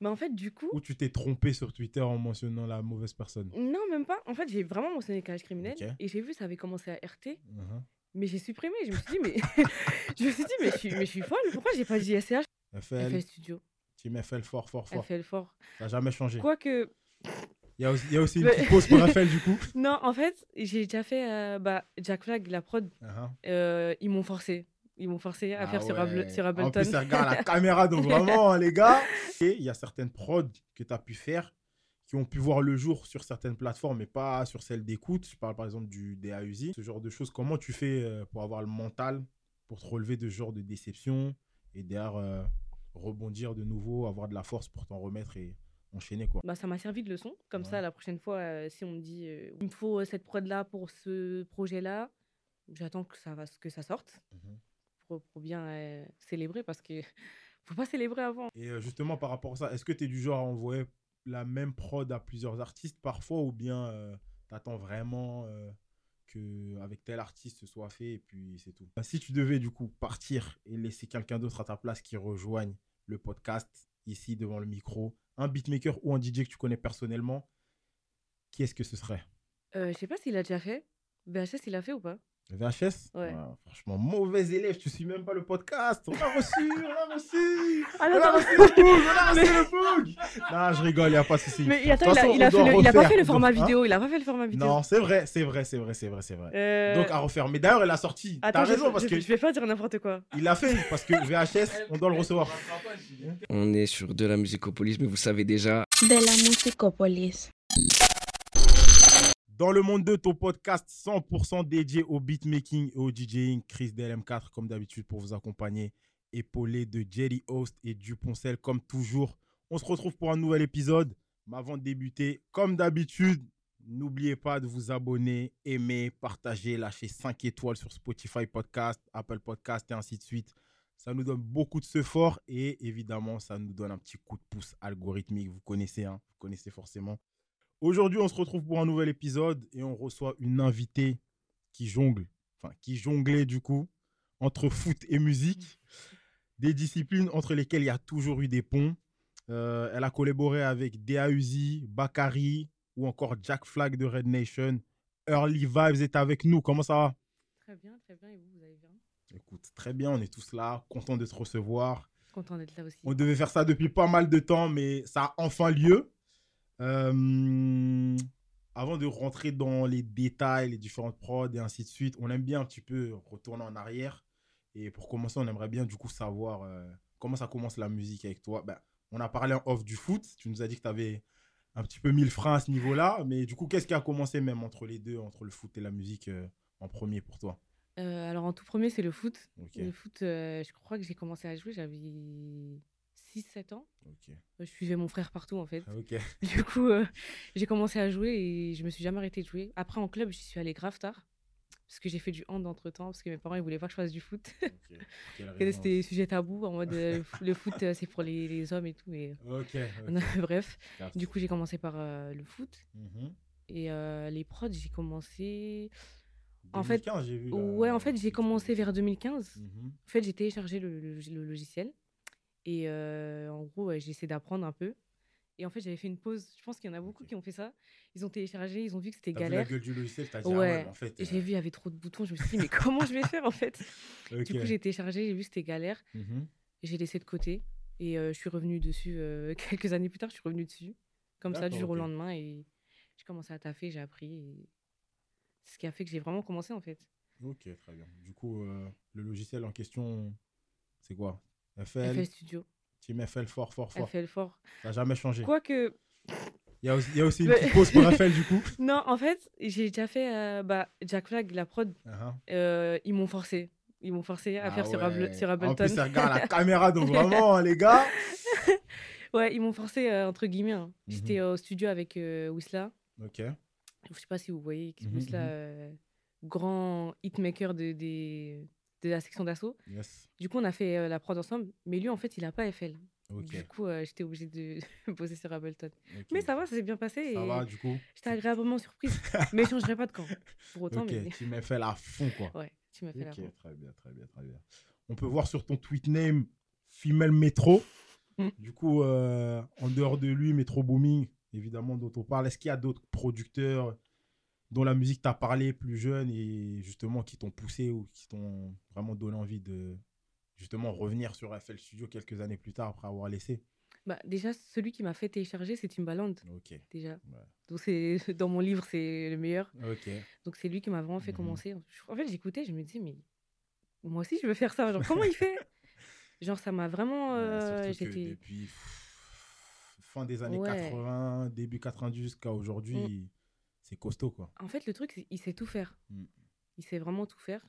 Mais en fait, du coup. Ou tu t'es trompé sur Twitter en mentionnant la mauvaise personne Non, même pas. En fait, j'ai vraiment mentionné Calage criminel. Et j'ai vu, ça avait commencé à RT. Mhm. Mais j'ai supprimé. Je me suis dit, mais. je me suis dit, mais je suis, mais je suis folle. Pourquoi j'ai pas dit SCH FL, FL Studio. Team FL fort, fort, fort. FL fort. Ça n'a jamais changé. Quoique. Il y a aussi, il y a aussi une petite pause pour FL du coup. Non, en fait, j'ai déjà fait. euh, bah, Jack Flag, la prod, Mhm. euh, ils m'ont forcé. Ils m'ont forcé à Ah faire ouais. Sur En Ableton. plus, ça regarde la caméra, donc vraiment, les gars. Et il y a certaines prods que tu as pu faire qui ont pu voir le jour sur certaines plateformes, mais pas sur celles d'écoute. Je parle par exemple du DAUSI, ce genre de choses. Comment tu fais euh, pour avoir le mental pour te relever de ce genre de déception et derrière euh, rebondir de nouveau, avoir de la force pour t'en remettre et enchaîner quoi? Bah, ça m'a servi de leçon. Comme Ouais. ça, la prochaine fois, euh, si on me dit euh, il me faut cette prod-là pour ce projet-là, j'attends que ça, va, que ça sorte Mhm. Pour, pour bien euh, célébrer parce que faut pas célébrer avant. Et euh, justement, par rapport à ça, est-ce que tu es du genre à envoyer la même prod à plusieurs artistes parfois ou bien tu attends vraiment euh, que avec tel artiste ce soit fait et puis c'est tout? Bah, Si tu devais du coup partir et laisser quelqu'un d'autre à ta place qui rejoigne le podcast ici devant le micro, un beatmaker ou un DJ que tu connais personnellement, qui est-ce que ce serait? Euh, je sais pas s'il a déjà fait. VHS, il a fait ou pas VHS Ouais. Franchement, mauvais élève, tu suis même pas le podcast. On l'a reçu, on l'a reçu. Ah On non, a non, reçu le bug, on a reçu le bug. Non, je rigole, il n'y a pas de souci. Mais attends, il a, façon, il a on fait doit le- il a pas fait le on format doit- hein vidéo. Il a pas fait le format vidéo. Non, c'est vrai, c'est vrai, c'est vrai, c'est vrai, c'est vrai. Euh, Donc à refaire. Mais d'ailleurs, elle a sorti. Attends, T'as raison je- parce je- que je vais pas dire n'importe quoi. il l'a fait parce que VHS, on doit le recevoir. On est sur de la musicopolis, mais vous savez déjà, de la musicopolis. Dans le monde de ton podcast 100% dédié au beatmaking et au DJing, Chris DLM4 comme d'habitude pour vous accompagner, épaulé de Jerry Host et Duponcel comme toujours. On se retrouve pour un nouvel épisode. Mais avant de débuter, comme d'habitude, n'oubliez pas de vous abonner, aimer, partager, lâcher 5 étoiles sur Spotify Podcast, Apple Podcast et ainsi de suite. Ça nous donne beaucoup de ce fort et évidemment, ça nous donne un petit coup de pouce algorithmique. Vous connaissez, hein, vous connaissez forcément. Aujourd'hui, on se retrouve pour un nouvel épisode et on reçoit une invitée qui jongle, enfin qui jonglait du coup entre foot et musique, des disciplines entre lesquelles il y a toujours eu des ponts. Euh, elle a collaboré avec DAUZI, Bakari ou encore Jack Flag de Red Nation. Early Vibes est avec nous. Comment ça va? Très bien, très bien. Et vous, vous allez bien? Écoute, très bien, on est tous là, contents de te recevoir. Content d'être là aussi. On devait faire ça depuis pas mal de temps, mais ça a enfin lieu. Euh, avant de rentrer dans les détails, les différentes prods et ainsi de suite, on aime bien un petit peu retourner en arrière. Et pour commencer, on aimerait bien du coup savoir euh, comment ça commence la musique avec toi. Ben, on a parlé en off du foot. Tu nous as dit que tu avais un petit peu mis le frein à ce niveau-là. Mais du coup, qu'est-ce qui a commencé même entre les deux, entre le foot et la musique euh, en premier pour toi? Alors, en tout premier, c'est le foot. Le foot, je crois que j'ai commencé à jouer, j'avais 6-7 ans. ok, Je suivais mon frère partout, en fait. ok. Du coup, euh, j'ai commencé à jouer et je me suis jamais arrêtée de jouer. Après, en club, j'y suis allée grave tard. Parce que j'ai fait du hand entre temps, parce que mes parents, ils voulaient pas que je fasse du foot. ok. Quelle Que raison. C'était sujet tabou, en mode euh, le fo- le foot, euh, c'est pour les, les hommes et tout. Ok. Bref, du coup, j'ai commencé par euh, le foot. Mhm. Et euh, les prods, j'ai commencé. En fait, 2015, j'ai vu, là, Ouais, en fait, j'ai commencé vers 2015. Mhm. En fait, j'ai téléchargé le, le- le logiciel. Et euh, en gros, ouais, j'ai essayé d'apprendre un peu. Et en fait, j'avais fait une pause. Je pense qu'il y en a beaucoup qui ont fait ça. Ils ont téléchargé, ils ont vu que c'était T'as vu la galère. gueule du logiciel, t'as dit, ah ouais, mais en fait. Et j'ai euh, vu, il y avait trop de boutons. Je me suis dit, mais comment je vais faire en fait? Du coup, j'ai téléchargé, j'ai vu que c'était galère. Et J'ai laissé de côté. Et euh, je suis revenue dessus euh, quelques années plus tard. Je suis revenue dessus. Comme ça, du jour au lendemain. Et j'ai commencé à taffer, j'ai appris. Et... C'est ce qui a fait que j'ai vraiment commencé en fait. Ok, très bien. Du coup, euh, le logiciel en question, c'est quoi? FL, FL Studio, Team FL fort, fort, fort. FL Fort. Ça n'a jamais changé. Quoique, Il y a aussi, il y a aussi une petite pause pour FL du coup. non, en fait, j'ai déjà fait euh, bah, Jack Flag, la prod. Uh-huh. euh, ils m'ont forcé. Ils m'ont forcé à Ah faire ouais. sur En Ableton. plus, ça regarde la caméra, donc vraiment, les gars. Ouais, ils m'ont forcé, euh, entre guillemets. hein. Mhm. J'étais au studio avec Wisla. Ok. Je sais pas si vous voyez, Mhm, Wisla, mhm. euh, grand hitmaker de, des- de la section d'assaut. Yes. Du coup, on a fait euh, la prod ensemble. Mais lui, en fait, il a pas FL. Du coup, euh, j'étais obligée de bosser sur Ableton. Mais ça va, ça s'est bien passé. Ça et va, du coup. J'étais agréablement surprise. mais je changerai pas de camp. Pour autant, Ok, mais Team FL à fond, quoi. ouais, tu m'as fait la prod. très bien, très bien, très bien. On peut voir sur ton tweet name Female Metro. Du coup, euh, en dehors de lui, Metro Booming, évidemment, dont on parle, est-ce qu'il y a d'autres producteurs dont la musique t'a parlé plus jeune et justement qui t'ont poussé ou qui t'ont vraiment donné envie de justement revenir sur FL Studio quelques années plus tard après avoir laissé? Bah, déjà, celui qui m'a fait télécharger, c'est Timbaland. Ok. Déjà. Ouais. Donc, c'est, dans mon livre, c'est le meilleur. Ok. Donc, c'est lui qui m'a vraiment fait Mhm. commencer. En fait, j'écoutais, je me disais, mais moi aussi, je veux faire ça. Genre, comment il fait? Genre, ça m'a vraiment. Euh, j'étais. depuis pff, fin des années Ouais. 80, début 90 jusqu'à aujourd'hui, c'est costaud quoi. En fait, le truc, il sait tout faire. Mm. Il sait vraiment tout faire.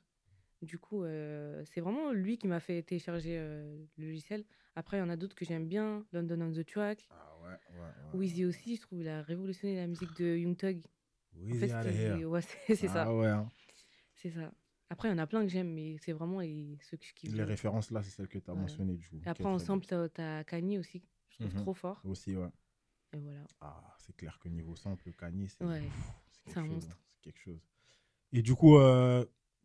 Du coup, euh, c'est vraiment lui qui m'a fait télécharger euh, le logiciel. Après, il y en a d'autres que j'aime bien. London on the Track. Ah ouais, ouais. ouais. Weezy aussi, je trouve, il a révolutionné la musique de Young Thug. En fait, ouais, c'est c'est ça. Ah ouais. hein. C'est ça. Après, il y en a plein que j'aime, mais c'est vraiment les, ceux que je kiffe. Les références là, c'est celles que tu as Ouais. mentionnées du coup. Et après, ensemble, t'as t'as Kanye aussi. Je trouve Mhm. trop fort. Aussi, ouais. Et voilà. Ah, c'est clair que niveau sample, Kanye, c'est Ouais, un chose, monstre. hein, C'est quelque chose. Et du coup, euh,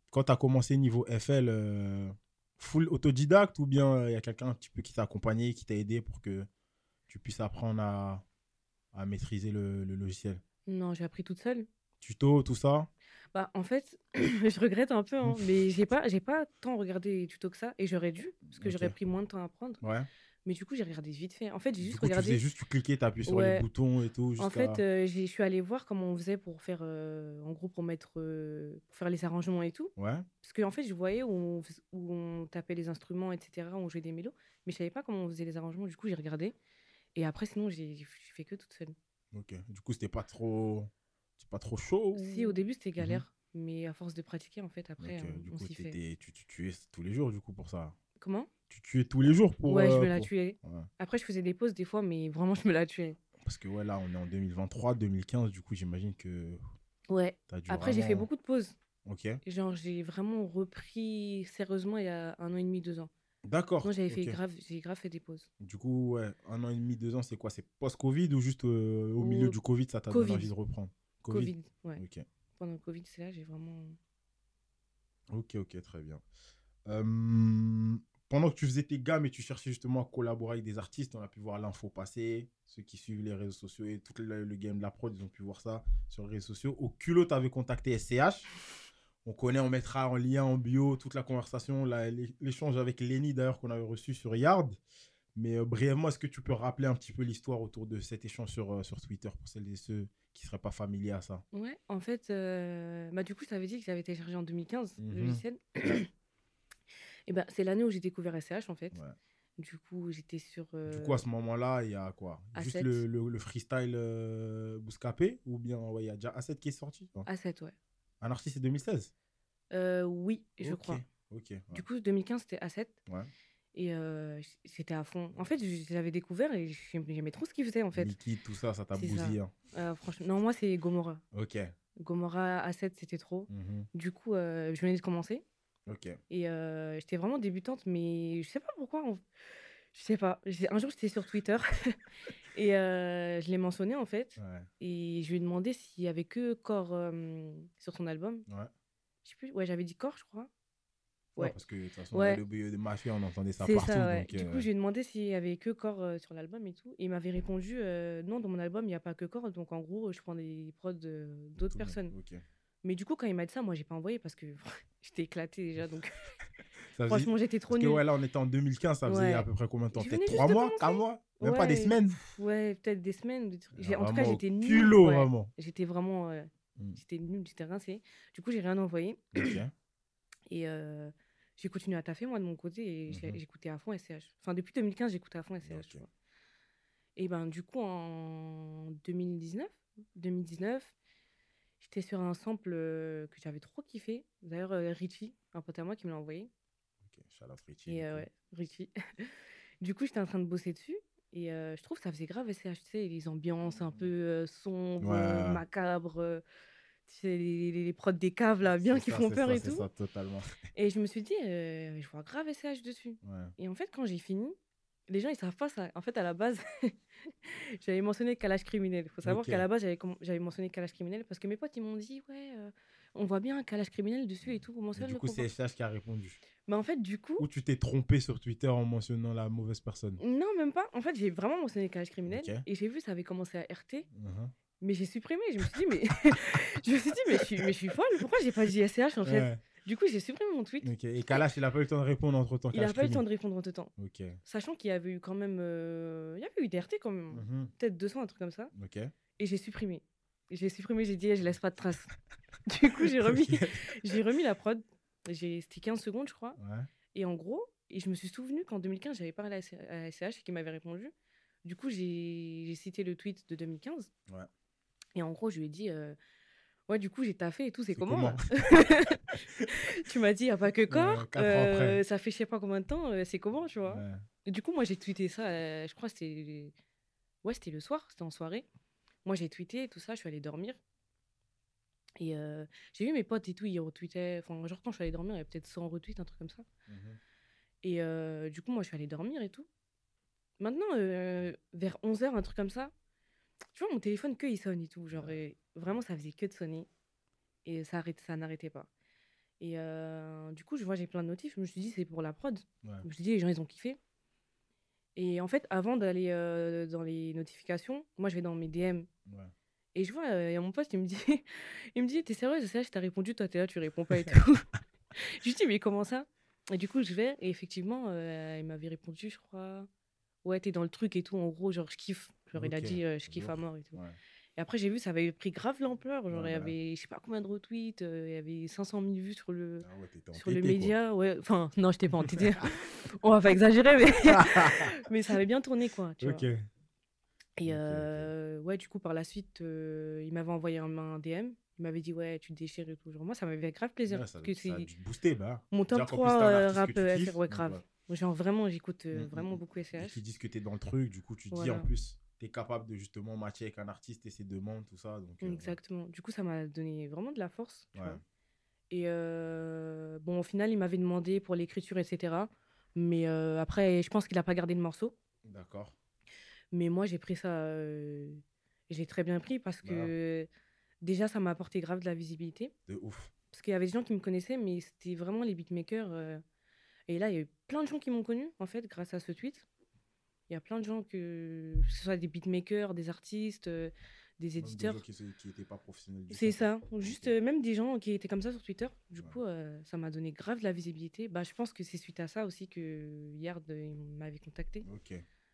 quand tu as commencé niveau FL, euh, full autodidacte ou bien il y a quelqu'un un petit peu qui t'a accompagné, qui t'a aidé pour que tu puisses apprendre à, à maîtriser le, le logiciel? Non, j'ai appris toute seule. Tuto, tout ça? Bah, en fait, je regrette un peu, hein, mais j'ai pas, j'ai pas tant regardé les tutos que ça, et j'aurais dû, parce que j'aurais pris moins de temps à apprendre. Ouais. Mais du coup, j'ai regardé vite fait. En fait, j'ai juste coup, tu regardé. faisais juste, tu cliquais, tu appuyais sur les boutons et tout. En fait, euh, je suis allée voir comment on faisait pour faire, euh, en gros, pour mettre, euh, pour faire les arrangements et tout. Ouais. Parce qu'en fait, je voyais où on, où on tapait les instruments, etc., où on jouait des mélos, mais je savais pas comment on faisait les arrangements. Du coup, j'ai regardé. Et après, sinon, j'ai fait que toute seule. Ok. Du coup, c'était pas trop, c'est pas trop chaud. Si, au début, c'était galère, mais à force de pratiquer, en fait, après, Ok, on, Du on coup, s'y fait. t'étais- tu, tu tuais tous les jours du coup pour ça. Comment? Tu tuais tous les jours pour. Ouais, je euh, me la pour- tuais. Ouais. Après, je faisais des pauses des fois, mais vraiment, je me la tuais. Parce que ouais, là, on est en 2023, 2015. Du coup, j'imagine que Ouais. Après, j'ai fait beaucoup de pauses. Ok. Genre, j'ai vraiment repris sérieusement il y a un an et demi, deux ans. D'accord. Moi, j'avais fait grave, j'ai grave fait des pauses. Du coup, ouais, un an et demi, deux ans, c'est quoi? C'est post-Covid ou juste euh, au milieu du Covid, ça t'a donné Covid. envie de reprendre? Covid, ouais. Ok. Pendant le Covid, c'est là, j'ai vraiment. Ok, ok, très bien. Euh, pendant que tu faisais tes gammes et tu cherchais justement à collaborer avec des artistes, on a pu voir l'info passer. Ceux qui suivent les réseaux sociaux et tout le, le game de la prod, ils ont pu voir ça sur les réseaux sociaux. Au culot, tu avais contacté SCH. On connaît, on mettra en lien en bio toute la conversation, l'échange avec Lenny d'ailleurs qu'on avait reçu sur Yard. Mais euh, brièvement, est-ce que tu peux rappeler un petit peu l'histoire autour de cet échange sur, euh, sur Twitter pour celles et ceux qui ne seraient pas familiers à ça? Ouais, en fait, euh, bah, du coup, je t'avais dit que j'avais téléchargé en 2015 Mhm. le logiciel. Et ben, c'est l'année où j'ai découvert SCH, en fait. Ouais. Du coup, j'étais sur. Du euh, coup, à ce moment-là, il y a quoi? Juste A7. le, le, le freestyle euh, Bouscapé Ou bien ouais, il y a déjà A7 qui est sorti Non. A7, ouais. Artiste, c'est 2016 Euh, oui, je crois. Ok. ouais. Du coup, 2015, c'était A7. Ouais. Et euh, c'était à fond. En fait, je l'avais découvert et j'aim- j'aimais trop ce qu'il faisait, en fait. Liquide, tout ça, ça t'a bousillé. hein. Franchement, non, moi, c'est Gomorrah. Ok. Gomorrah A7, c'était trop. Mhm. Du coup, je venais de commencer. Ok. Et euh, j'étais vraiment débutante, mais je sais pas pourquoi. on- Je sais pas. Un jour, j'étais sur Twitter et euh, je l'ai mentionné en fait. Ouais. Et je lui ai demandé s'il y avait que Corps euh, sur son album. Ouais. Je sais plus. Ouais, j'avais dit Corps, je crois. Ouais, Ouais. parce que de toute façon, Ouais. le de Mafia, on entendait ça partout. ça, donc, Du coup, je lui ai demandé s'il y avait que Corps sur l'album et tout. Et il m'avait répondu non, dans mon album, il n'y a pas que Corps. Donc en gros, je prends des prods d'autres personnes. Ok. Mais du coup, quand il m'a dit ça, moi, j'ai pas envoyé parce que j'étais éclatée déjà. Donc franchement, j'étais trop Parce que nulle. ouais, là, on était en 2015, ça faisait Ouais. à peu près combien de temps? Peut-être venais juste 3 de mois? commencer. 4 mois? Même pas des semaines? Ouais, peut-être des semaines. des trucs. En tout cas, j'étais nulle. culot, vraiment. J'étais vraiment. euh, Mm. J'étais nulle, j'étais rincée. Du coup, j'ai rien envoyé. Et euh, j'ai continué à taffer, moi, de mon côté. Et Mhm. j'écoutais à fond SCH. Enfin, depuis 2015, j'écoutais à fond SCH. tu Ok. vois. Et ben, du coup, en 2019, 2019 sur un sample euh, que j'avais trop kiffé. D'ailleurs, euh, Richie, un pote à moi, qui me l'a envoyé. Ok, shout out Richie, Et euh, ouais, Richie. du coup, j'étais en train de bosser dessus. Et je trouve que ça faisait grave SCH, tu sais, les ambiances un peu sombres, Ouais, macabres. tu sais, les, les, les prods des caves, là, bien, qui ça, font peur ça, et tout. ça, totalement. Et je me suis dit, je vois grave SCH dessus. Ouais. Et en fait, quand j'ai fini, les gens, ils savent pas ça. En fait, à la base, j'avais mentionné calage criminel. Il faut savoir qu'à la base, j'avais j'avais mentionné calage criminel parce que mes potes, ils m'ont dit, ouais, euh, on voit bien un calage criminel dessus et tout. Comment ça, du coup, c'est SH qui a répondu. Bah, en fait, du coup, Ou tu t'es trompé sur Twitter en mentionnant la mauvaise personne? non, même pas. En fait, j'ai vraiment mentionné calage criminel et j'ai vu ça avait commencé à RT, Mhm. mais j'ai supprimé. Je me suis dit, mais je me suis dit, mais je suis, mais je suis folle. Pourquoi j'ai pas dit SCH en fait? Ouais, Du coup, j'ai supprimé mon tweet. Et Kalash, il a pas eu le temps de répondre entre temps. Il a pas eu le temps de répondre entre temps. Sachant qu'il y avait eu quand même. euh, Il y avait eu des RT quand même. Mhm. Peut-être 200, un truc comme ça. Et j'ai supprimé. J'ai supprimé, j'ai dit, eh, je laisse pas de traces. du coup, j'ai remis, j'ai remis la prod. C'était 15 secondes, je crois. Ouais. Et en gros, et je me suis souvenu qu'en 2015, j'avais parlé à à SCH et qu'il m'avait répondu. Du coup, j'ai j'ai cité le tweet de 2015. Ouais. Et en gros, je lui ai dit euh, Ouais, du coup, j'ai taffé et tout, c'est comment, Tu m'as dit, il n'y a pas que corps. euh, ça fait je sais pas combien de temps, euh, c'est comment, tu vois? Ouais. Et Du coup, moi, j'ai tweeté ça, euh, je crois que c'était. Ouais, c'était le soir, c'était en soirée. Moi, j'ai tweeté tout ça, je suis allée dormir. Et euh, j'ai vu mes potes et tout, ils retweetaient. Enfin, genre, quand je suis allée dormir, il y avait peut-être 100 retweets, un truc comme ça. Mhm. Et du coup, moi, je suis allée dormir et tout. Maintenant, vers 11h, un truc comme ça, tu vois, mon téléphone, que il sonne et tout. Genre, et vraiment, ça faisait que de sonner. Et ça, arrête, ça n'arrêtait pas. Et euh, du coup, je vois, j'ai plein de notifs. Je me suis dit, c'est pour la prod. Ouais. Je me suis dit, les gens, ils ont kiffé. Et en fait, avant d'aller euh, dans les notifications, moi, je vais dans mes DM. Ouais. Et je vois, euh, il y a mon pote, il me dit, il me dit, t'es sérieuse, c'est là, je t'ai répondu, toi, t'es là, tu réponds pas et tout. je lui dis, mais comment ça? Et du coup, je vais, et effectivement, il m'avait répondu, je crois, ouais, t'es dans le truc et tout, en gros, genre, je kiffe. Genre, il a dit, euh, je kiffe à mort et tout. Ouais. Et après, j'ai vu, ça avait pris grave l'ampleur. Genre, Ouais, il y avait, je sais pas combien de retweets, euh, il y avait 500 000 vues sur le, Ah ouais, sur le quoi. média. Ouais, enfin, non, j'étais pas entêtée. On va pas exagérer, mais, mais ça avait bien tourné, quoi. Tu vois. Et euh, ouais, du coup, par la suite, il m'avait envoyé un, un DM. Il m'avait dit, ouais, tu te déchires et tout. Genre, moi, ça m'avait fait grave plaisir. Ouais, ça, parce que ça a dû booster, bah. mon top Déjà qu'en plus, 3 t'es un euh, artiste rap FR. Ouais, grave. Genre, vraiment, j'écoute euh, Mm, mm, vraiment mm. beaucoup Et SCH. qui disent que t'es dans le truc, du coup, tu te dis en plus, capable de justement matcher avec un artiste et ses demandes, tout ça. Donc, euh, ouais. Exactement. Du coup, ça m'a donné vraiment de la force. tu Ouais. vois. Et euh, bon, au final, il m'avait demandé pour l'écriture, etc. Mais euh, après, je pense qu'il n'a pas gardé le morceau. D'accord. Mais moi, j'ai pris ça. euh, j'ai très bien pris parce que déjà, ça m'a apporté grave de la visibilité. De ouf. Parce qu'il y avait des gens qui me connaissaient, mais c'était vraiment les beatmakers. Et là, il y a eu plein de gens qui m'ont connu, en fait, grâce à ce tweet. Il y a plein de gens, que, que ce soit des beatmakers, des artistes, euh, des Même des éditeurs. gens qui n'étaient pas professionnels du C'est ça, juste euh, même des gens qui étaient comme ça sur Twitter. Du Ouais. coup, euh, ça m'a donné grave de la visibilité. Bah, je pense que c'est suite à ça aussi que Yard m'avait contacté. Ok.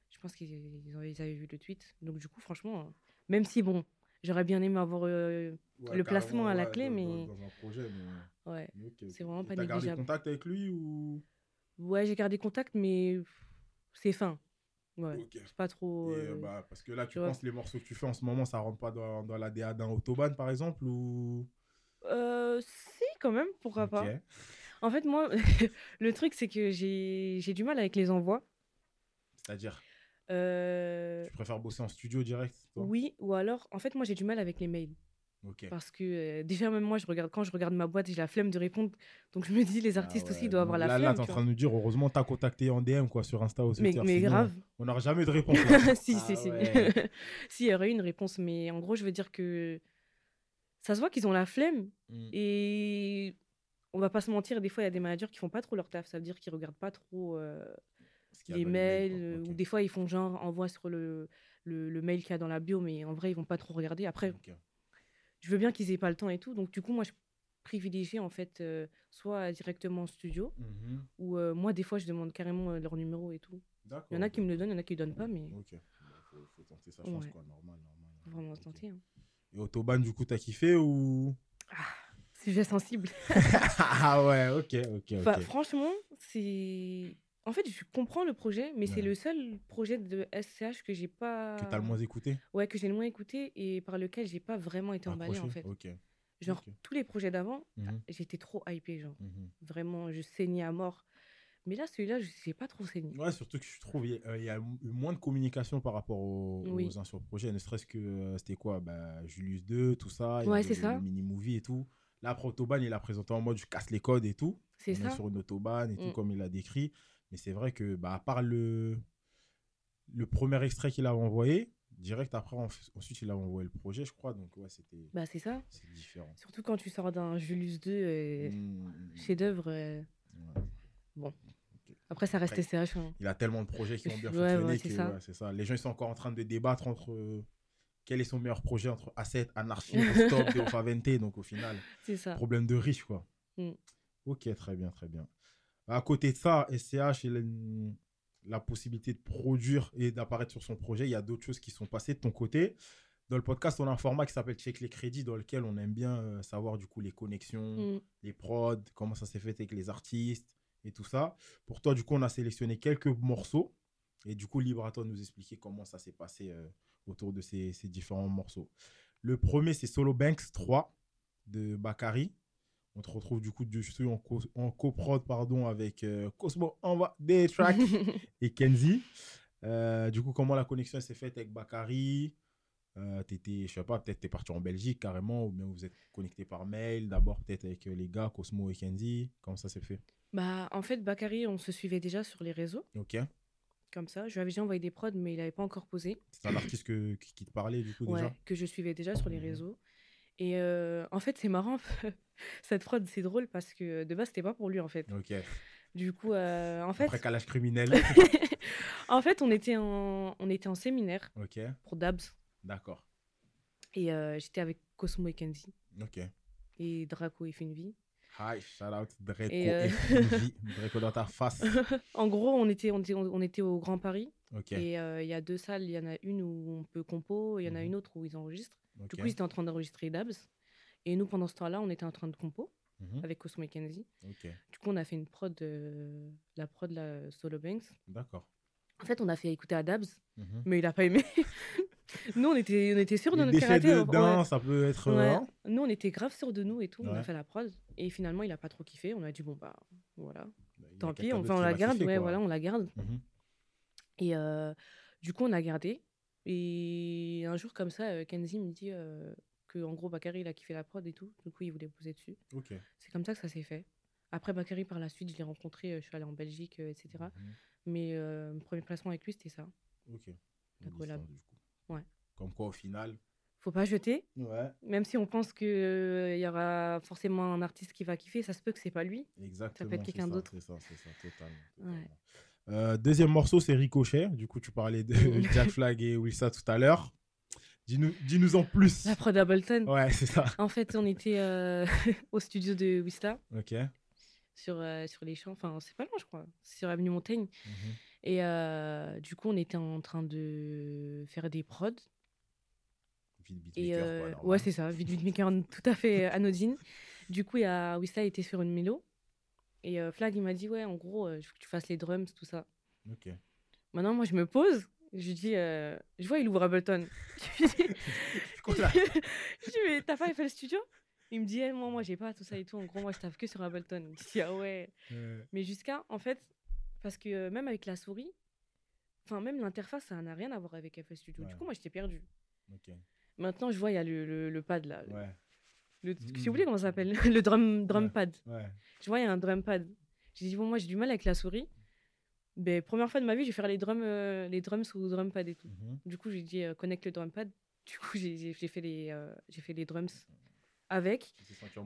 Je pense qu'ils ils avaient, vu le tweet. Donc du coup, franchement, même si bon, j'aurais bien aimé avoir euh, Ouais, Le placement à la clé, dans- mais- Dans, un projet, mais. ouais. mais ok, ok. C'est vraiment Et pas T'as gardé négligeable. contact avec lui ou? Ouais, j'ai gardé contact, mais c'est fin. Ouais, pas trop. Et, euh, euh, bah, parce que là, tu tu vois. penses les morceaux que tu fais en ce moment, ça rentre pas dans, dans la DA d'un Autobahn, par exemple ou... euh, si, quand même, pourquoi pas. En fait, moi, le truc, c'est que j'ai j'ai du mal avec les envois. C'est-à-dire, Euh, tu préfères bosser en studio direct toi? oui, ou alors, en fait, moi, j'ai du mal avec les mails. Parce que euh, déjà, même moi, je regarde, quand je regarde ma boîte, j'ai la flemme de répondre. Donc, je me dis, les artistes Ah aussi ouais, doivent avoir la Là, là flemme. t'es en tu train de nous dire, heureusement, t'as contacté en DM, quoi, sur Insta ou sur mais, Twitter, mais sinon, grave. On n'aura jamais de réponse. là. si, Ah si, si. ouais. si, il y aurait eu une réponse. Mais en gros, je veux dire que ça se voit qu'ils ont la flemme. Mm. Et on va pas se mentir, des fois, il y a des managers qui font pas trop leur taf. Ça veut dire qu'ils regardent pas trop euh, les mails. Ou des fois, ils font genre, envoie sur le, le, le mail qu'il y a dans la bio. Mais en vrai, ils vont pas trop regarder. Après. Je veux bien qu'ils aient pas le temps et tout. Donc, du coup, moi, je privilégie en fait euh, soit directement en studio Mhm. ou euh, moi, des fois, je demande carrément euh, leur numéro et tout. Il y en a qui me le donnent, il y en a qui le donnent pas, mais Ok. Bah, faut, faut tenter sa chance, Ouais. quoi, normal. normal, faut normal. vraiment tenter. hein. Et Autobahn, du coup, t'as kiffé ou? Sujet sensible. ah ouais, ok, ok, ok. Enfin, franchement, c'est. En fait, je comprends le projet, mais c'est le seul projet de SCH que j'ai pas. Que t'as le moins écouté? Ouais, que j'ai le moins écouté et par lequel j'ai pas vraiment été emballée en fait. Genre, tous les projets d'avant, Mhm, j'étais trop hypée, genre. mhm. Vraiment, je saignais à mort. Mais là, celui-là, je j'ai pas trop saigné. Ouais, surtout que je trouve il y, a- il y a eu moins de communication par rapport aux, Oui. aux anciens projets. Ne serait-ce que euh, c'était quoi? Bah, Julius 2, tout ça. Ouais, c'est ça. Le mini-movie et tout. Là, après Autobahn, il a présenté en mode je casse les codes et tout. C'est On est ça. sur une Autobahn et tout, Mm. comme il l'a décrit. Mais c'est vrai que, bah, à part le, le premier extrait qu'il avait envoyé, Direct après, ensuite, il a envoyé le projet, je crois. Donc, ouais, c'était Bah, c'est ça. c'est différent. Surtout quand tu sors d'un Julius 2 euh, Mm, mm, chef-d'œuvre. euh, ouais. Après, ça reste Après, SCH. hein. Il a tellement de projets qui ont bien Ouais, fonctionné ouais, que c'est ça. ouais, c'est ça. Les gens ils sont encore en train de débattre entre euh, quel est son meilleur projet entre Asset, Anarchy, Stop et 20. Donc, au final, ça. problème de riche, quoi. Ok, très bien, très bien. À côté de ça, SCH, il a une- la possibilité de produire et d'apparaître sur son projet. Il y a d'autres choses qui sont passées de ton côté. Dans le podcast, on a un format qui s'appelle Check les crédits, dans lequel on aime bien euh, savoir du coup les connexions, Mm. les prods, comment ça s'est fait avec les artistes et tout ça. Pour toi, du coup, on a sélectionné quelques morceaux. Et du coup, libre à toi de nous expliquer comment ça s'est passé euh, autour de ces, ces différents morceaux. Le premier, c'est Solo Banks 3 de Bakary. On te retrouve du coup dessus en, co- en coprod pardon, avec euh, Cosmo Envoie des tracks et Kenzie. Euh, du coup, comment la connexion s'est faite avec Bakary? Euh, t'étais, je sais pas, peut-être t'es parti en Belgique carrément, ou bien vous êtes connecté par mail, d'abord peut-être avec euh, les gars, Cosmo et Kenzie. Comment ça s'est fait? Bah, en fait, Bakary, on se suivait déjà sur les réseaux, Ok. comme ça. Je lui avais déjà envoyé des prods, mais il n'avait pas encore posé. C'est un artiste que, qui, qui te parlait du coup Ouais, déjà? que je suivais déjà sur les réseaux. Et euh, en fait, c'est marrant. Cette prod, c'est drôle parce que de base, c'était pas pour lui, en fait. Ok. Du coup, euh, en fait, Après calage criminel. en fait, on était en, on était en séminaire ok. pour Dabs. D'accord. Et euh, j'étais avec Cosmo et Kenzie. Ok. Et Draco et Finvi. Hi, shout out Draco Et, et, euh, Finvi. Draco dans ta face. en gros, on était, on était, on était au Grand Paris. Ok. Et euh, il y a deux salles. Il y en a une où on peut compo, il y en a Mhm. une autre où ils enregistrent. Du coup, ils étaient en train d'enregistrer Dabs. Et nous, pendant ce temps-là, on était en train de compo Mhm. avec Cosmo et Kenzie. Du coup, on a fait une prod, euh, la prod, la Solo Banks. D'accord. En fait, on a fait écouter à Dabs, Mhm. mais il a pas aimé. nous, on était, on était sûrs de notre karaté. de- ça peut être. Ouais. hein Nous, on était grave sûrs de nous et tout. On a fait la prod. Et finalement, il a pas trop kiffé. On a dit, bon, bah, voilà. A Tant pis, on qui la garde. kiffer, Ouais, quoi. voilà, on la garde. Mhm. Et euh, du coup, on a gardé. Et un jour, comme ça, euh, Kenzie me dit euh, que, en gros, Bakary, il a kiffé la prod et tout. Du coup, il voulait poser dessus. C'est comme ça que ça s'est fait. Après, Bakary, par la suite, je l'ai rencontré. euh, Je suis allée en Belgique, euh, etc. Mhm. Mais euh, mon premier placement avec lui, c'était ça. Ok. La Une collab. licence, du coup. Ouais. Comme quoi, au final. Faut pas jeter. Ouais. Même si on pense qu'il y aura forcément un artiste qui va kiffer, ça se peut que c'est pas lui. Exactement. être c'est quelqu'un ça, d'autre. C'est ça, c'est ça, totalement. Ouais. Euh, deuxième morceau, c'est Ricochet. Du coup, tu parlais de Jack Flag et Wilsa tout à l'heure. Dis-nous dis en plus. La prod Ableton. Ouais, c'est ça. En fait, on était euh, au studio de Wista Ok. sur, euh, sur les champs. Enfin, c'est pas loin, je crois. C'est sur Avenue Montaigne. Mhm. Et euh, du coup, on était en train de faire des prods. Vite beatmaker, quoi, euh, normal. ouais, c'est ça. Vite, vite, maker, tout à fait euh, anodine. Du coup, a Wista était sur une mélo. Et euh, Flag, il m'a dit, ouais, en gros, je veux que tu fasses les drums, tout ça. Ok. Maintenant, moi, je me pose. Je lui dis, euh, je vois, il ouvre Ableton. je lui dis, je dis, mais t'as pas fait le studio? Il me dit, eh, moi, moi, j'ai pas tout ça et tout. En gros, moi, je tape que sur Ableton. Je dis, ah ouais. Euh, Mais jusqu'à, en fait, parce que euh, même avec la souris, enfin, même l'interface, ça n'a rien à voir avec FL Studio. Ouais. Du coup, moi, j'étais perdue. Ok. Maintenant, je vois, il y a le, le, le pad là. Ouais. Le, Mm. J'ai oublié comment ça s'appelle? Le drum, drum Ouais. pad. Je vois, il y a un drum pad. J'ai dit, bon, moi, j'ai du mal avec la souris. Mais première fois de ma vie, je vais faire les drums, euh, les drums sous drum pad et tout. Mhm. Du coup, j'ai dit, euh, connecte le drum pad. Du coup, j'ai fait, les, euh, j'ai fait les drums avec.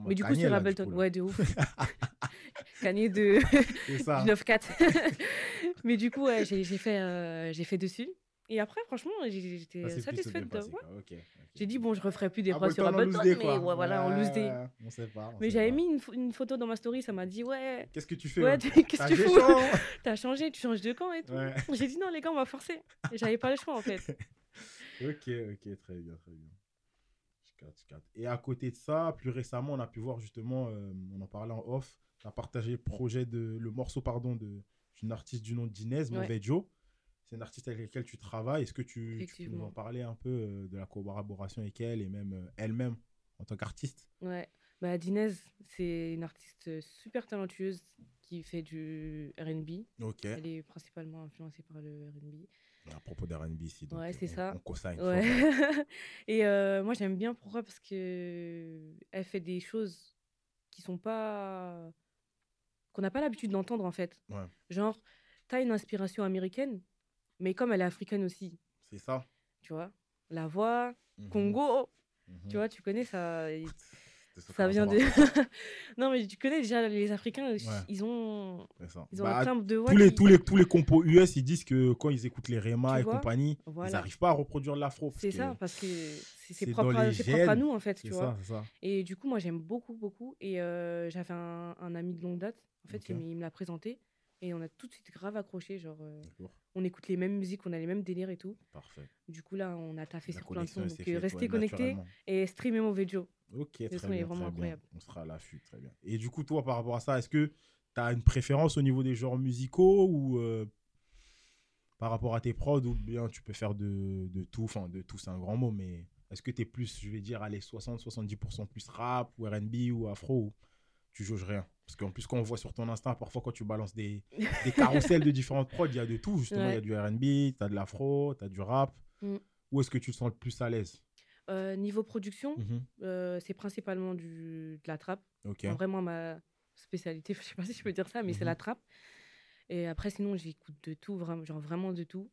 Mais du coup, Kanye, sur là, du Ableton. coup, là. ouais, de ouf. Kanye de C'est ça. du 9-4. Mais du coup, ouais, j'ai j'ai fait, euh, j'ai fait dessus. Et après, franchement, j'étais plutôt satisfaite. de- ouais. J'ai dit, bon, je referai plus des prods sur Ableton mais ouais, voilà, en loose. Ouais, On sait pas. on Mais j'avais mis une, pho- une photo dans ma story, ça m'a dit, ouais, Qu'est-ce que tu fais ouais, qu'est-ce que tu des fous T'as changé, tu changes de camp et tout. Ouais. J'ai dit, non, les gars, on va forcer. J'avais pas le choix, en fait. Ok, ok, très bien, très bien. Je capte, je capte. Et à côté de ça, plus récemment, on a pu voir justement, euh, on en parlait en off, tu as partagé le projet de, le morceau, pardon, d'une artiste du nom d'Inès. Mauvais Joe. C'est une artiste avec laquelle tu travailles. Est-ce que tu, tu peux nous en parler un peu euh, de la collaboration avec elle et même euh, elle-même en tant qu'artiste? Ouais. Bah, Dinez, c'est une artiste super talentueuse qui fait du RB. Ok. Elle est principalement influencée par le RB. À propos d'R&B ici. donc, Ouais, c'est on- ça. On consigne. Ouais. Et euh, moi, j'aime bien pourquoi? Parce que elle fait des choses qui sont pas. qu'on n'a pas l'habitude d'entendre, en fait. Ouais. Genre, t'as une inspiration américaine, mais comme elle est africaine aussi, C'est ça. tu vois? La Voix, Mhm, Congo. mhm. Tu vois, tu connais ça. Ça vient de. non, mais tu connais déjà les Africains, Ouais. ils ont, ils ont Bah, un timbre de voix. tous, les, qui- tous, les, tous les compos US, ils disent que quand ils écoutent les Rema Tu et compagnie, ils n'arrivent pas à reproduire l'afro. C'est ça, parce que c'est propre, à- propre à nous, en fait, C'est tu ça, vois. c'est ça. Et du coup, moi, j'aime beaucoup, beaucoup. Et euh, j'avais un, un ami de longue date, en fait, Ok. il, m- il me l'a présenté. Et on a tout de suite grave accroché. Genre, euh, on écoute les mêmes musiques, on a les mêmes délires et tout. Parfait. Du coup, là, on a taffé La sur plein de sons. Donc, euh, restez ouais, connectés et streamez Mauvais Joe. Ok, très son bien. est vraiment très bien. incroyable. On sera à l'affût, très bien. Et du coup, toi, par rapport à ça, est-ce que tu as une préférence au niveau des genres musicaux ou euh, par rapport à tes prods ou bien tu peux faire de, de tout Enfin, de tout, c'est un grand mot, mais est-ce que tu es plus, je vais dire, allez, 60-70% plus rap ou RB ou afro ou tu jauges rien Parce qu'en plus, quand on voit sur ton Insta, parfois quand tu balances des, des carousels de différentes prods, il y a de tout. Justement, il y a du RB, tu as de l'afro, tu as du rap. Mm. Où est-ce que tu te sens le plus à l'aise? Euh, niveau production, Mhm. euh, c'est principalement du, de la trappe. Ok. Vraiment ma spécialité, je sais pas si je peux dire ça, mais c'est Mhm. la trappe. Et après, sinon, j'écoute de tout, vraiment, genre vraiment de tout.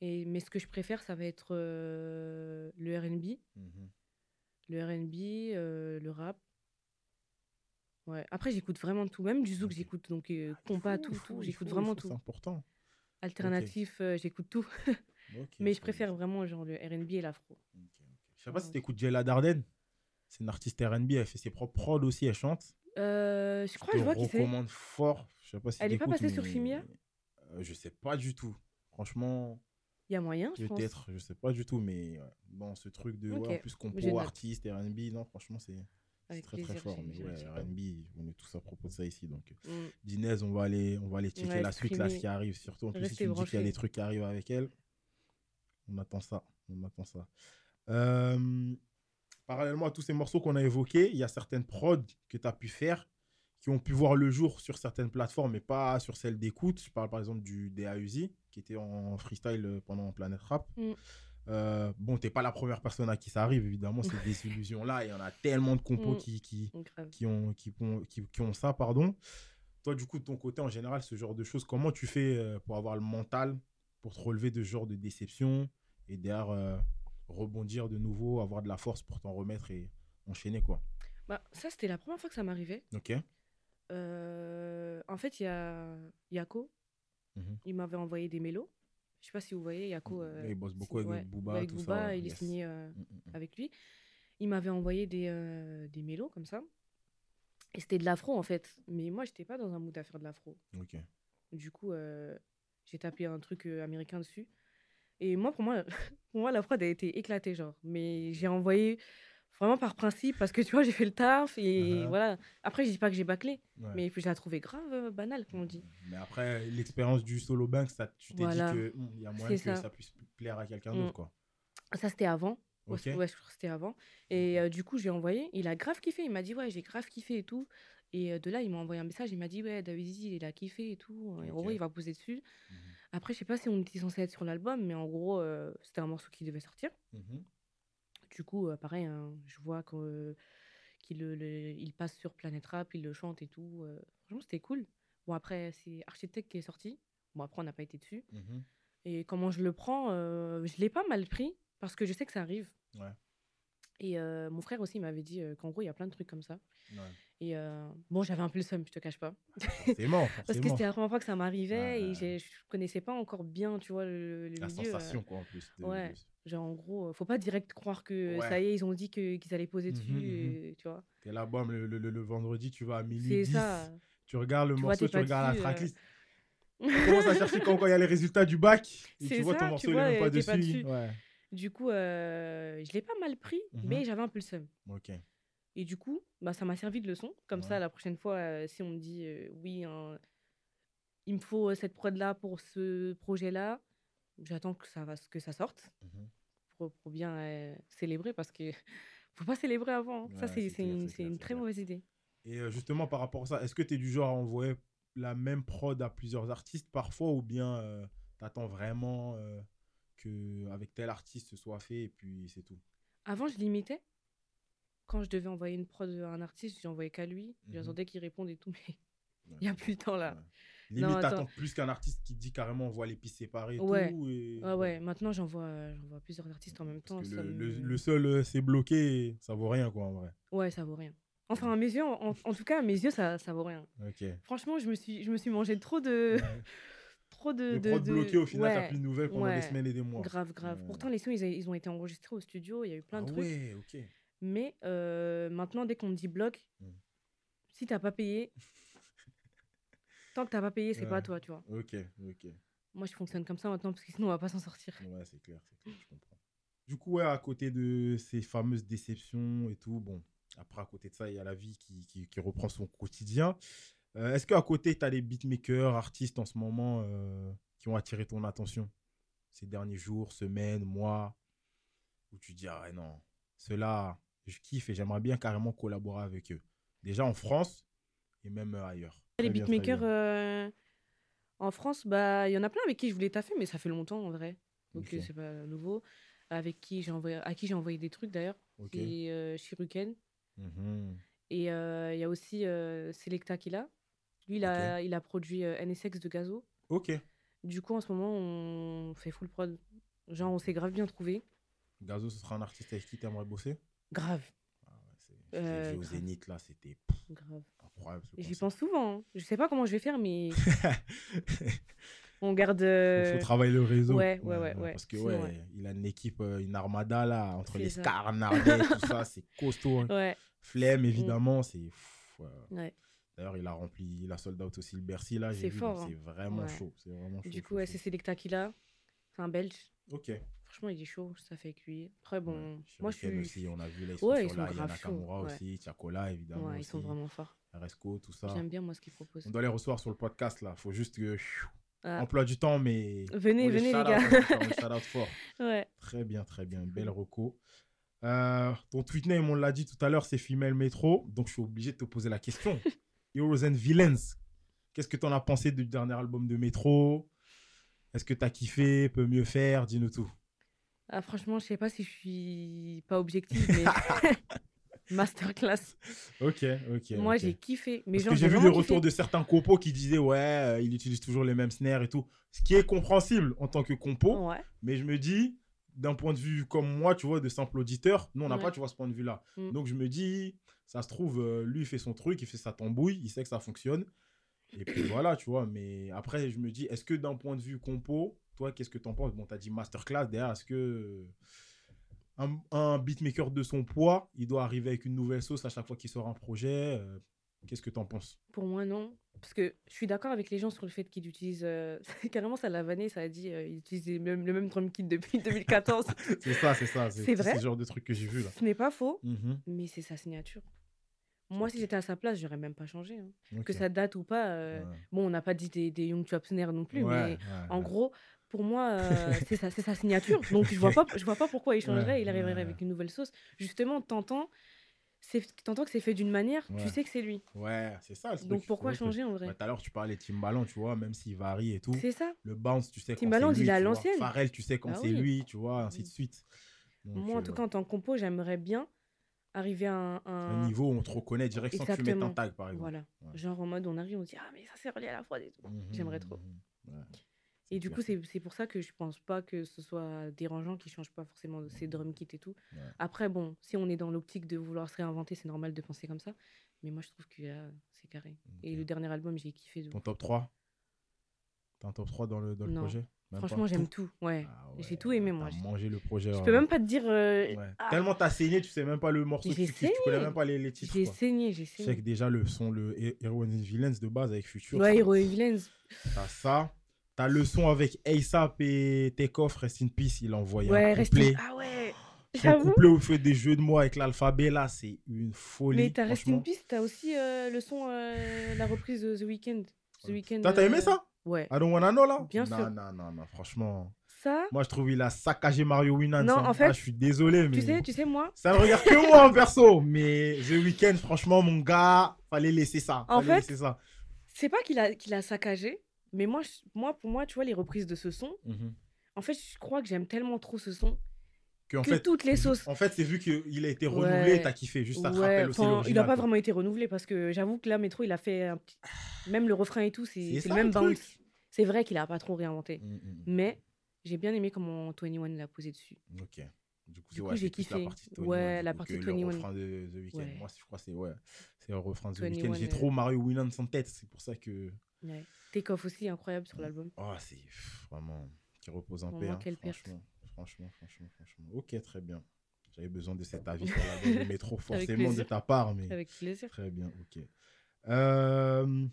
Et, mais ce que je préfère, ça va être euh, le RB, Mhm. le RB, le rap. Ouais. Après, j'écoute vraiment tout, même du zouk, Ok. j'écoute. Donc, euh, Ah, compas, tout, tout. J'écoute vraiment tout. C'est important. Alternatif, euh, j'écoute tout. Mais je préfère vraiment genre le RB et l'afro. Je sais pas si Ouais. tu écoutes Jella Darden. C'est une artiste RB, elle fait ses propres prods aussi, elle chante. Euh, je crois que je vois qui c'est. recommande fort. Je sais pas si Elle est pas t'écoutes, passée sur Chimia? Euh, Je sais pas du tout. Franchement, Il y a moyen, je pense. peut-être, je sais pas du tout, mais dans ce truc de ouais, en plus compo, je artiste, RB, non, franchement, c'est Avec très très fort. Mais ouais. RB, on est tous à propos de ça ici. Donc, Mm. Dinez, on va aller, on va aller checker Ouais, la suite, là, ce qui arrive. Surtout, en plus, si tu me dis qu'il y a des trucs qui arrivent avec elle, on attend ça. On attend ça. Euh, parallèlement à tous ces morceaux qu'on a évoqués, il y a certaines prods que tu as pu faire qui ont pu voir le jour sur certaines plateformes, mais pas sur celles d'écoute. Je parle par exemple du DAUZI, qui était en freestyle euh, pendant Planète Rap. Mm. Euh, bon, t'es pas la première personne à qui ça arrive, évidemment, ces désillusions-là. Il y en a tellement de compos Mm. qui, qui, qui ont, qui, qui, qui ont ça, pardon. Toi, du coup, de ton côté, en général, ce genre de choses, comment tu fais euh, pour avoir le mental, pour te relever de ce genre de déception et derrière euh, rebondir de nouveau, avoir de la force pour t'en remettre et enchaîner, quoi? Bah, ça, c'était la première fois que ça m'arrivait. Ok Euh, en fait, il y a Yako. Mhm. Il m'avait envoyé des mélos. Je sais pas si vous voyez, Yako. euh, il bosse beaucoup avec ouais, Booba, avec tout ça, Booba, il est signé euh, Mm, mm, mm. avec lui. Il m'avait envoyé des, euh, des mélos comme ça. Et c'était de l'afro en fait. Mais moi, j'étais pas dans un mood à faire de l'afro. Ok. Du coup, euh, j'ai tapé un truc américain dessus. Et moi, pour moi, pour moi, la prod a été éclatée, genre. Mais j'ai envoyé vraiment par principe parce que tu vois, j'ai fait le taf et Uh-huh. voilà. Après, je dis pas que j'ai bâclé, Ouais. mais je la trouvais grave euh, banale, comme on dit. Mais après, l'expérience du solo bank, ça, tu t'es Voilà. dit qu'il y a moyen que ça. ça. puisse plaire à quelqu'un Mm. d'autre, quoi. Ça, c'était avant. Ouais, Ok. c- ouais, je crois que c'était avant. Et euh, du coup, j'ai envoyé. Il a grave kiffé. Il m'a dit, ouais, j'ai grave kiffé et tout. Et euh, de là, il m'a envoyé un message. Il m'a dit, ouais, David Zizi, il a kiffé et tout. Et En gros, il va poser dessus. Mhm. Après, je sais pas si on était censé être sur l'album, mais en gros, euh, c'était un morceau qui devait sortir. Mhm. Du coup, pareil, hein, je vois qu'il il passe sur Planète Rap, il le chante et tout. franchement, c'était cool. Bon, après, c'est Architecte qui est sorti. Bon, après, on n'a pas été dessus. Mhm. Et comment je le prends, euh, je l'ai pas mal pris parce que je sais que ça arrive. Ouais. Et euh, mon frère aussi m'avait dit qu'en gros, il y a plein de trucs comme ça. Ouais. Et euh, bon, j'avais un peu le seum, je te cache pas. Forcément, Parce que forcément. c'était la première fois que ça m'arrivait Ouais, et je connaissais pas encore bien, tu vois, le, le La milieu. sensation, quoi, en plus. de- ouais. Genre, en gros, euh, faut pas direct croire que Ouais. ça y est, ils ont dit qu'ils allaient poser dessus, Mhm, mhm. et, tu vois. T'es là, bam, le, le, le- vendredi, tu vas à minuit C'est 10, ça. tu regardes le Tu morceau, tu regardes dessus, la euh. tracklist. Tu commences à chercher quand il y a les résultats du bac. Et tu vois, ça, ton morceau, il vois, est même pas pas dessus. dessus. Ouais. Du coup, euh, je l'ai pas mal pris, mais j'avais un peu le seum. Ok. Et du coup, bah, ça m'a servi de leçon. Comme Ouais. ça, la prochaine fois, euh, si on me dit euh, oui, hein, il me faut euh, cette prod-là pour ce projet-là, j'attends que ça, va, que ça sorte. Pour, pour bien euh, célébrer parce que faut pas célébrer avant. hein. Ouais, ça, c'est c'est une, c'est très clair. mauvaise idée. Et euh, justement, par rapport à ça, est-ce que tu es du genre à envoyer la même prod à plusieurs artistes parfois ou bien tu attends vraiment euh, que avec tel artiste ce soit fait et puis c'est tout? Avant, je limitais. Quand je devais envoyer une prod à un artiste, j'envoyais qu'à lui. Mhm. J'attendais qu'il réponde et tout, mais Ouais, il n'y a plus le temps là. Ouais. Limite, t'attends attends. plus qu'un artiste qui dit carrément on voit les pistes séparées et Ouais. tout. Et... Ah ouais, maintenant j'en vois, vois plusieurs artistes en même temps. Ça le, me- le- le seul, euh, c'est bloqué, ça vaut rien, quoi, en vrai. Ouais, ça vaut rien. Enfin, à mes yeux, en, en tout cas, à mes yeux, ça, ça vaut rien. Ok. Franchement, je me suis, je me suis mangé trop de, Ouais. trop de, de, prod de- bloqué, au final, t'as ouais, plus de nouvelles pendant des ouais. semaines et des mois. grave, grave. Ouais. Pourtant, les sons, ils, a- ils ont été enregistrés au studio. Il y a eu plein ah de trucs. ouais, ok. Mais euh, maintenant, dès qu'on me dit bloc, Mm. si t'as pas payé, tant que t'as pas payé, c'est Ouais. pas toi, tu vois. Ok, ok. Moi, je fonctionne comme ça maintenant parce que sinon, on va pas s'en sortir. Ouais, c'est clair, c'est clair, je comprends. Du coup, ouais, à côté de ces fameuses déceptions et tout, bon, après, à côté de ça, il y a la vie qui, qui, qui reprend son quotidien. Euh, Est-ce qu'à côté, tu as des beatmakers, artistes en ce moment euh, qui ont attiré ton attention ces derniers jours, semaines, mois, où tu dis, ah non, ceux-là, je kiffe et j'aimerais bien carrément collaborer avec eux. Déjà en France et même ailleurs. Les beatmakers euh, en France, bah, il y en a plein avec qui je voulais taffer, mais ça fait longtemps en vrai. Donc, Ok. euh, c'est pas nouveau. Avec qui j'ai envoyé, à qui j'ai envoyé des trucs d'ailleurs. Ok. C'est euh, Shiruken. Mhm. Et euh, il y a aussi Selecta Killa. Lui, il a, il a produit NSX de Gazo. Ok. Du coup, en ce moment, on fait full prod. Genre, on s'est grave bien trouvé. Gazo, ce sera un artiste avec qui tu aimerais bosser? Grave, Ah ouais, je Euh, au. Zénith, là, c'était grave. Incroyable. J'y pense souvent. hein. Je sais pas comment je vais faire, mais on garde. Il euh, faut travailler le réseau. ouais, ouais, ouais, ouais. Parce que, Sinon, ouais, ouais. il a une équipe, euh, une armada, là, entre les. Scarnardais, tout ça, c'est costaud. hein. Ouais, Flemme, évidemment, c'est. pff, ouais. D'ailleurs, il a rempli, il a sold out aussi le Bercy, là. C'est fort, hein. C'est vraiment chaud. C'est vraiment chaud. Du coup, c'est Selecta Killa. C'est un belge. Ok. Franchement, il est chaud. Ça fait cuire. Après, bon, Ouais. moi, je suis. aussi, on a vu, là, ils sont Ouais, ils sur sont là. Il y a grave chauds, Nakamura ouais. aussi, Tiakola, évidemment. Ils sont vraiment forts. Resco, tout ça. J'aime bien, moi, ce qu'ils proposent. On doit les recevoir sur le podcast, là. Faut juste que. Ah. Emploi du temps, mais. Venez, on venez, les gars. les shout- out fort. Ouais. Très bien, très bien. Belle reco. Euh, ton tweet name, on l'a dit tout à l'heure, c'est Female Metro. Donc, je suis obligé de te poser la question. Heroes and Villains. Qu'est-ce que tu en as pensé du dernier album de Metro? Est-ce que tu as kiffé? Peut mieux faire? Dis-nous tout. Ah, franchement, je sais pas si je suis pas objective, mais masterclass. Ok, ok. Moi, j'ai kiffé. Mais Parce genre, que j'ai vu retours kiffé. de certains compos qui disaient Ouais, euh, il utilise toujours les mêmes snares et tout. Ce qui est compréhensible en tant que compo. Ouais. Mais je me dis, d'un point de vue comme moi, tu vois, de simple auditeur, nous, on n'a Ouais. pas, tu vois, ce point de vue-là. Mm. Donc, je me dis, ça se trouve, euh, lui, il fait son truc, il fait sa tambouille, il sait que ça fonctionne. Et puis voilà, tu vois. Mais après, je me dis, est-ce que d'un point de vue compo, toi, qu'est-ce que t'en penses? Bon, t'as dit masterclass, derrière, est-ce que euh, un, un beatmaker de son poids, il doit arriver avec une nouvelle sauce à chaque fois qu'il sort un projet euh, Qu'est-ce que t'en penses? Pour moi, non. Parce que je suis d'accord avec les gens sur le fait qu'ils utilisent. euh, Carrément, ça l'a vanné, ça a dit euh, ils utilisent même, le même drum kit depuis 2014. C'est ça, c'est ça. C'est vrai ce genre de truc que j'ai vu là. Ce n'est pas faux, Mhm. mais c'est sa signature. Moi, si j'étais à sa place, j'aurais même pas changé. hein. Que ça date ou pas. euh, Ouais. Bon, on n'a pas dit des, des Young Snare non plus, Ouais, mais ouais, en gros, pour moi, euh, c'est sa, signature. Donc, je vois pas, je vois pas pourquoi il changerait. Ouais, il arriverait ouais. avec une nouvelle sauce. Justement, t'entends, t'entends que c'est fait d'une manière, Ouais. tu sais que c'est lui. Ouais, c'est ça. Donc, pourquoi changer en vrai Tout à l'heure, tu parlais de Timbaland, tu vois, même s'il varie et tout. C'est ça. Le bounce, tu sais quand Timbaland, c'est lui, il est à l'ancienne. Pharrell, tu sais quand Bah c'est oui. lui, tu vois, ainsi de suite. Donc, Moi, en euh, tout cas, en tant que compo, j'aimerais bien arriver à un. un niveau où on te reconnaît direct sans que tu mettes un tag, par exemple. Voilà. Genre en mode, on arrive, on se dit, ah, mais ça, c'est relié à la fraude et tout. J'aimerais trop. Et du coup, c'est c'est pour ça que je pense pas que ce soit dérangeant qu'ils changent pas forcément ces drum kits et tout. Ouais. Après, bon, si on est dans l'optique de vouloir se réinventer, c'est normal de penser comme ça. Mais moi, je trouve que là, c'est carré. Et le dernier album, j'ai kiffé. de Ton top 3 T'as un top 3 dans le, dans le projet? Même Franchement, j'aime tout? Ouais. Ah J'ai ouais, tout aimé, moi. Je mangé le projet. je peux vraiment. même pas te dire. euh, Ouais. ah, Tellement t'as saigné, tu sais même pas le morceau J'ai tu tu connais saigné. même pas les, les titres. J'ai saigné, j'ai Je sais que saigné. déjà le son, le He- Hero and Villains de base avec Future. Ouais, Hero et Villains. T'as ça. T'as le son avec ASAP et Takeoff, Rest in Peace, il a envoyé Ouais, un couplet. Ah ouais. Son couplet où il fait des jeux de mots avec l'alphabet, là, c'est une folie. Mais t'as Rest in. Peace, t'as aussi euh, le son, euh, la reprise de The Weeknd. The Weeknd. T'as aimé euh, ça? Ouais. I don't wanna know, là? Bien non, sûr. Non, non, non, franchement. Ça, Moi, je trouve il a saccagé Mario Winans. Non, hein. en fait, Ah, je suis désolé, mais. tu sais, tu sais, moi, Ça ne regarde que moi, en perso. Mais The Weeknd, franchement, mon gars, fallait laisser ça. En Fallait fait, c'est pas qu'il a, qu'il a saccagé, mais moi, je- moi, pour moi, tu vois, les reprises de ce son, Mhm. en fait, je crois que j'aime tellement trop ce son Que, en que fait, toutes les sauces. En fait, c'est vu qu'il a été renouvelé, Ouais. t'as kiffé. Juste, ça te Ouais, rappelle aussi enfin, il n'a pas quoi. vraiment été renouvelé parce que j'avoue que là, Métro, il a fait un petit. Même le refrain et tout, c'est le même bounce. C'est vrai qu'il a pas trop réinventé. Mm, mm, Mais j'ai bien aimé comment 21 l'a posé dessus. Ok. Du coup, coup, ouais, j'ai la kiffé. partie de 21, Ouais, la partie que de le 21. refrain de The Weeknd. Ouais. Moi, je crois que c'est ouais, c'est le refrain de The 21, Weeknd. J'ai trop Mario Winans en tête. C'est pour ça que. Ouais. Take Off aussi, incroyable sur l'album. Oh, c'est vraiment. Qui repose en paix. hein, franchement, franchement, franchement, franchement. Ok, très bien. J'avais besoin de cet avis sur l'album de Métro, forcément de ta part. Mais... Avec plaisir. Très bien, ok. Euh,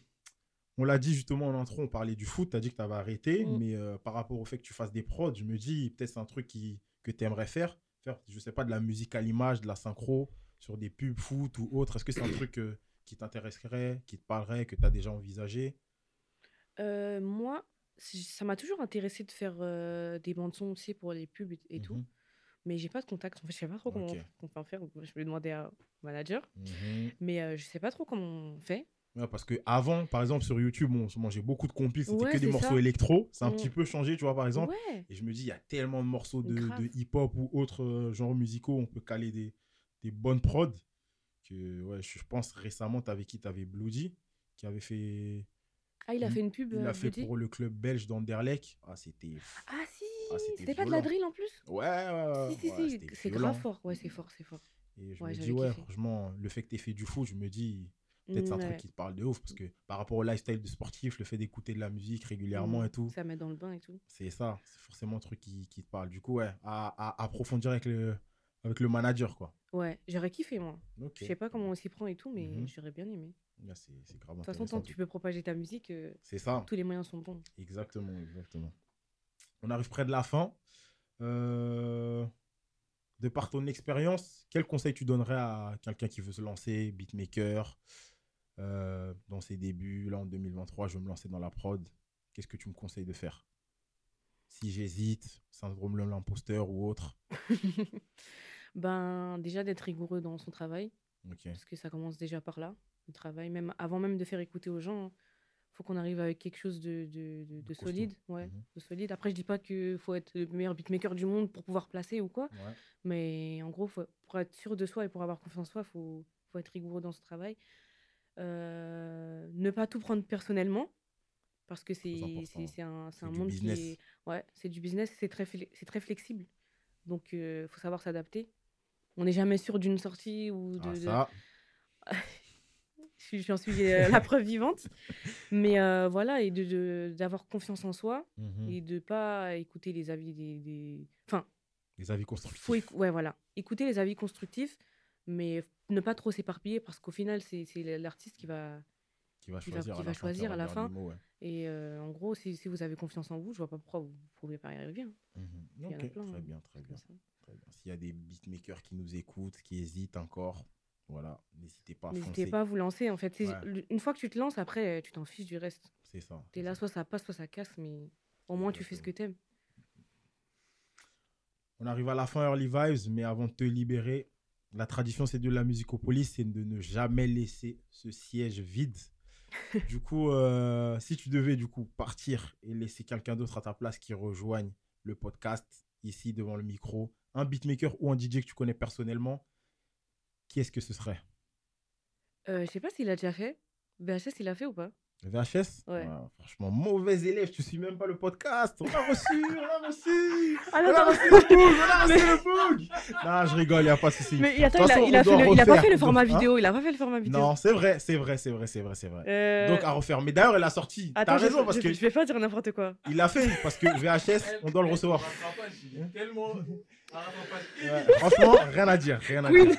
on l'a dit justement en intro, on parlait du foot, tu as dit que tu avais arrêté, Mm. mais euh, par rapport au fait que tu fasses des prods, je me dis peut-être c'est un truc qui, que tu aimerais faire, faire, je sais pas, de la musique à l'image, de la synchro, sur des pubs foot ou autre. Est-ce que c'est un truc euh, qui t'intéresserait, qui te parlerait, que tu as déjà envisagé? Euh, moi, ça m'a toujours intéressé de faire euh, des bandes son aussi pour les pubs et, tout. Mhm, Mais j'ai pas de contact. En fait, je sais pas trop comment on peut en faire. Je vais demander à- au manager. mhm. Mais euh, je sais pas trop comment on fait. Ouais, parce que avant, par exemple, sur YouTube, bon, moi j'ai beaucoup de compiles, c'était Ouais, que des morceaux ça. électro. C'est un Mm. petit peu changé, tu vois, par exemple. Ouais. Et je me dis, il y a tellement de morceaux de, hip-hop ou autres euh, genres musicaux, on peut caler des, des bonnes prods. Que, ouais, je, pense récemment, tu avais qui? Tu avais Bloody, qui avait fait. Ah, il a fait une pub. Il euh, a fait pour le club belge d'Anderlecht. Ah, c'était. Ah si, Ah, c'était pas de la drill en plus? Ouais, ouais, ouais. Si, si, ouais, si, c'est grave fort. Ouais, c'est fort, c'est fort. Et je Ouais, me dis, ouais, kiffé. franchement, le fait que tu fait du foot, je me dis, peut-être c'est un truc qui te parle de ouf. Parce que par rapport au lifestyle de sportif, le fait d'écouter de la musique régulièrement Mm, et tout, Ça met dans le bain et tout. c'est ça. C'est forcément un truc qui, qui te parle. Du coup, ouais, à, à approfondir avec le, avec le manager, quoi. Ouais, j'aurais kiffé moi. Ok. Je sais pas comment on s'y prend et tout, mais Mhm. j'aurais bien aimé. C'est grave De toute façon, tant que tu peux propager ta musique, euh, ça. tous les moyens sont bons. Exactement, exactement. On arrive près de la fin. Euh, de par ton expérience, quel conseil tu donnerais à quelqu'un qui veut se lancer, beatmaker, euh, dans ses débuts, là en 2023, je veux me lancer dans la prod. Qu'est-ce que tu me conseilles de faire? Si j'hésite, syndrome de l'imposteur ou autre. Ben, déjà d'être rigoureux dans son travail, Ok. parce que ça commence déjà par là, le travail. Même avant même de faire écouter aux gens, faut qu'on arrive avec quelque chose de, de, de- de costaud. solide. Ouais, Mhm. de solide. Après, je dis pas qu'il faut être le meilleur beatmaker du monde pour pouvoir placer ou quoi, Ouais. mais en gros, faut- pour être sûr de soi et pour avoir confiance en soi, faut, faut être rigoureux dans ce travail. Euh, ne pas tout prendre personnellement, parce que c'est un, un monde business. qui est... Ouais, c'est du business, c'est très, très flexible. Donc, il faut savoir s'adapter. On n'est jamais sûr d'une sortie ou de... Ah, ça, J'en suis euh, la preuve vivante. Mais euh, voilà, et d'avoir de, d'avoir confiance en soi mhm. et de pas écouter les avis des... des... Enfin, les avis constructifs. faut ouais, voilà. Écouter les avis constructifs, mais ne pas trop s'éparpiller parce qu'au final, c'est l'artiste qui va... qui va qui va- choisir, qui à, va la fin, choisir à la fin. ouais. Et euh, en gros, si, si vous avez confiance en vous, je vois pas pourquoi vous ne pouvez pas y arriver. hein. Mhm. Plein, très hein, bien. Très bien. S'il y a des beatmakers qui nous écoutent, qui hésitent encore, voilà, n'hésitez pas à N'hésitez pas à vous lancer. En fait, Ouais. une fois que tu te lances, après, tu t'en fiches du reste. C'est ça. T'es là, ça. soit ça passe, soit ça casse, mais au moins tu fais ce que t'aimes. On arrive à la fin Early Vibes, mais avant de te libérer, la tradition c'est de la musicopolis, c'est de ne jamais laisser ce siège vide. du coup, euh, si tu devais du coup partir et laisser quelqu'un d'autre à ta place qui rejoigne le podcast ici devant le micro, un beatmaker ou un DJ que tu connais personnellement, qui est-ce que ce serait Euh, je sais pas s'il a déjà fait. VHS, il a fait ou pas VHS Ouais. Franchement, mauvais élève, tu suis même pas le podcast. On a reçu, on a reçu. Ah On a reçu le bug, on a reçu le bug. Non, je rigole, il n'y a pas de souci. Mais attends, il a, il a on fait doit le- il a pas fait le format Hein vidéo. Il a pas fait le format vidéo. Non, c'est vrai, c'est vrai, c'est vrai, c'est vrai, c'est vrai. Euh, Donc à refaire. Mais d'ailleurs, elle a sorti. T'as je, raison parce je, que je vais pas dire n'importe quoi. il l'a fait parce que VHS, on doit le recevoir. Ouais, franchement, rien à dire, rien à dire.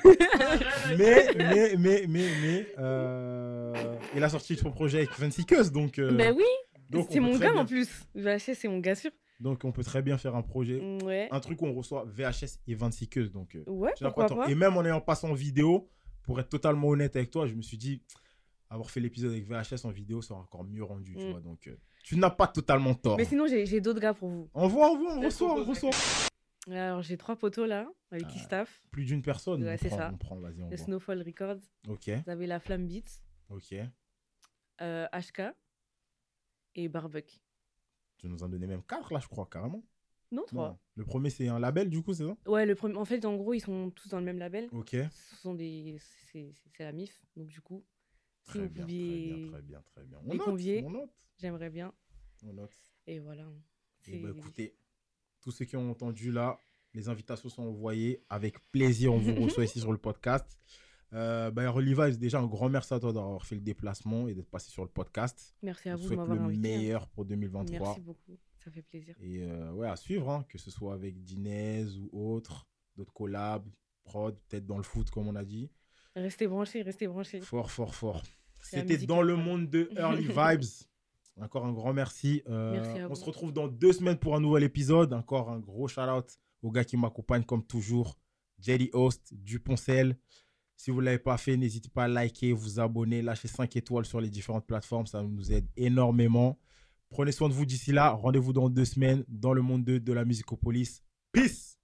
Mais, mais, mais, mais, mais, euh, il a sorti son projet avec 26 Keus, donc. euh, Ben oui, donc c'est mon gars bien- en plus. VHS, c'est mon gars sûr. Donc on peut très bien faire un projet, Ouais. un truc où on reçoit VHS et 26 Keus, donc. euh, Ouais, pourquoi pas. Et même en ayant passé en vidéo, pour être totalement honnête avec toi, je me suis dit, avoir fait l'épisode avec VHS en vidéo, ça aurait encore mieux rendu, tu Mm. vois. Donc, euh, tu n'as pas totalement tort. Mais sinon, j'ai j'ai d'autres gars pour vous. On voit, on voit, on reçoit, on reçoit. Alors, j'ai trois poteaux là, avec qui Ah. staff. Plus d'une personne. Ouais, c'est ça. On prend, vas-y, on Le voit. Snowfall Records. Ok, Vous avez la Flamme Beats, ok. euh, HK et Barbuck. Tu nous en donnais même quatre là, je crois, carrément. Non, trois. Non. Le premier, c'est un label, du coup, c'est ça? Ouais, le premier. En fait, en gros, ils sont tous dans le même label. Ok. Ce sont des. C'est c'est- c'est la MIF. Donc, du coup, si Très vous bien, pouviez. très bien, très bien, très bien. On les note, convier. on note, J'aimerais bien. on note. Et voilà. Eh C'est- ben, écoutez, tous ceux qui ont entendu là, les invitations sont envoyées. Avec plaisir, on vous reçoit ici sur le podcast. Euh, ben, Reliva, déjà un grand merci à toi d'avoir fait le déplacement et d'être passé sur le podcast. Merci à On vous de m'avoir le invité. hein. meilleur pour 2023. Merci beaucoup. Ça fait plaisir. Et euh, ouais, à suivre, hein, que ce soit avec Dinez ou autre, d'autres collabs, prod, peut-être dans le foot, comme on a dit. Restez branchés, restez branchés. Fort, fort, fort. C'était dans le monde de Early Vibes. Encore un grand merci. Euh, Merci on vous. se retrouve dans deux semaines pour un nouvel épisode. Encore un gros shout out aux gars qui m'accompagnent comme toujours. Jelly Host, Duponcel. Si vous ne l'avez pas fait, n'hésitez pas à liker, vous abonner, lâcher 5 étoiles sur les différentes plateformes. Ça nous aide énormément. Prenez soin de vous d'ici là. Rendez-vous dans deux semaines dans le monde de, de la musicopolis. Peace!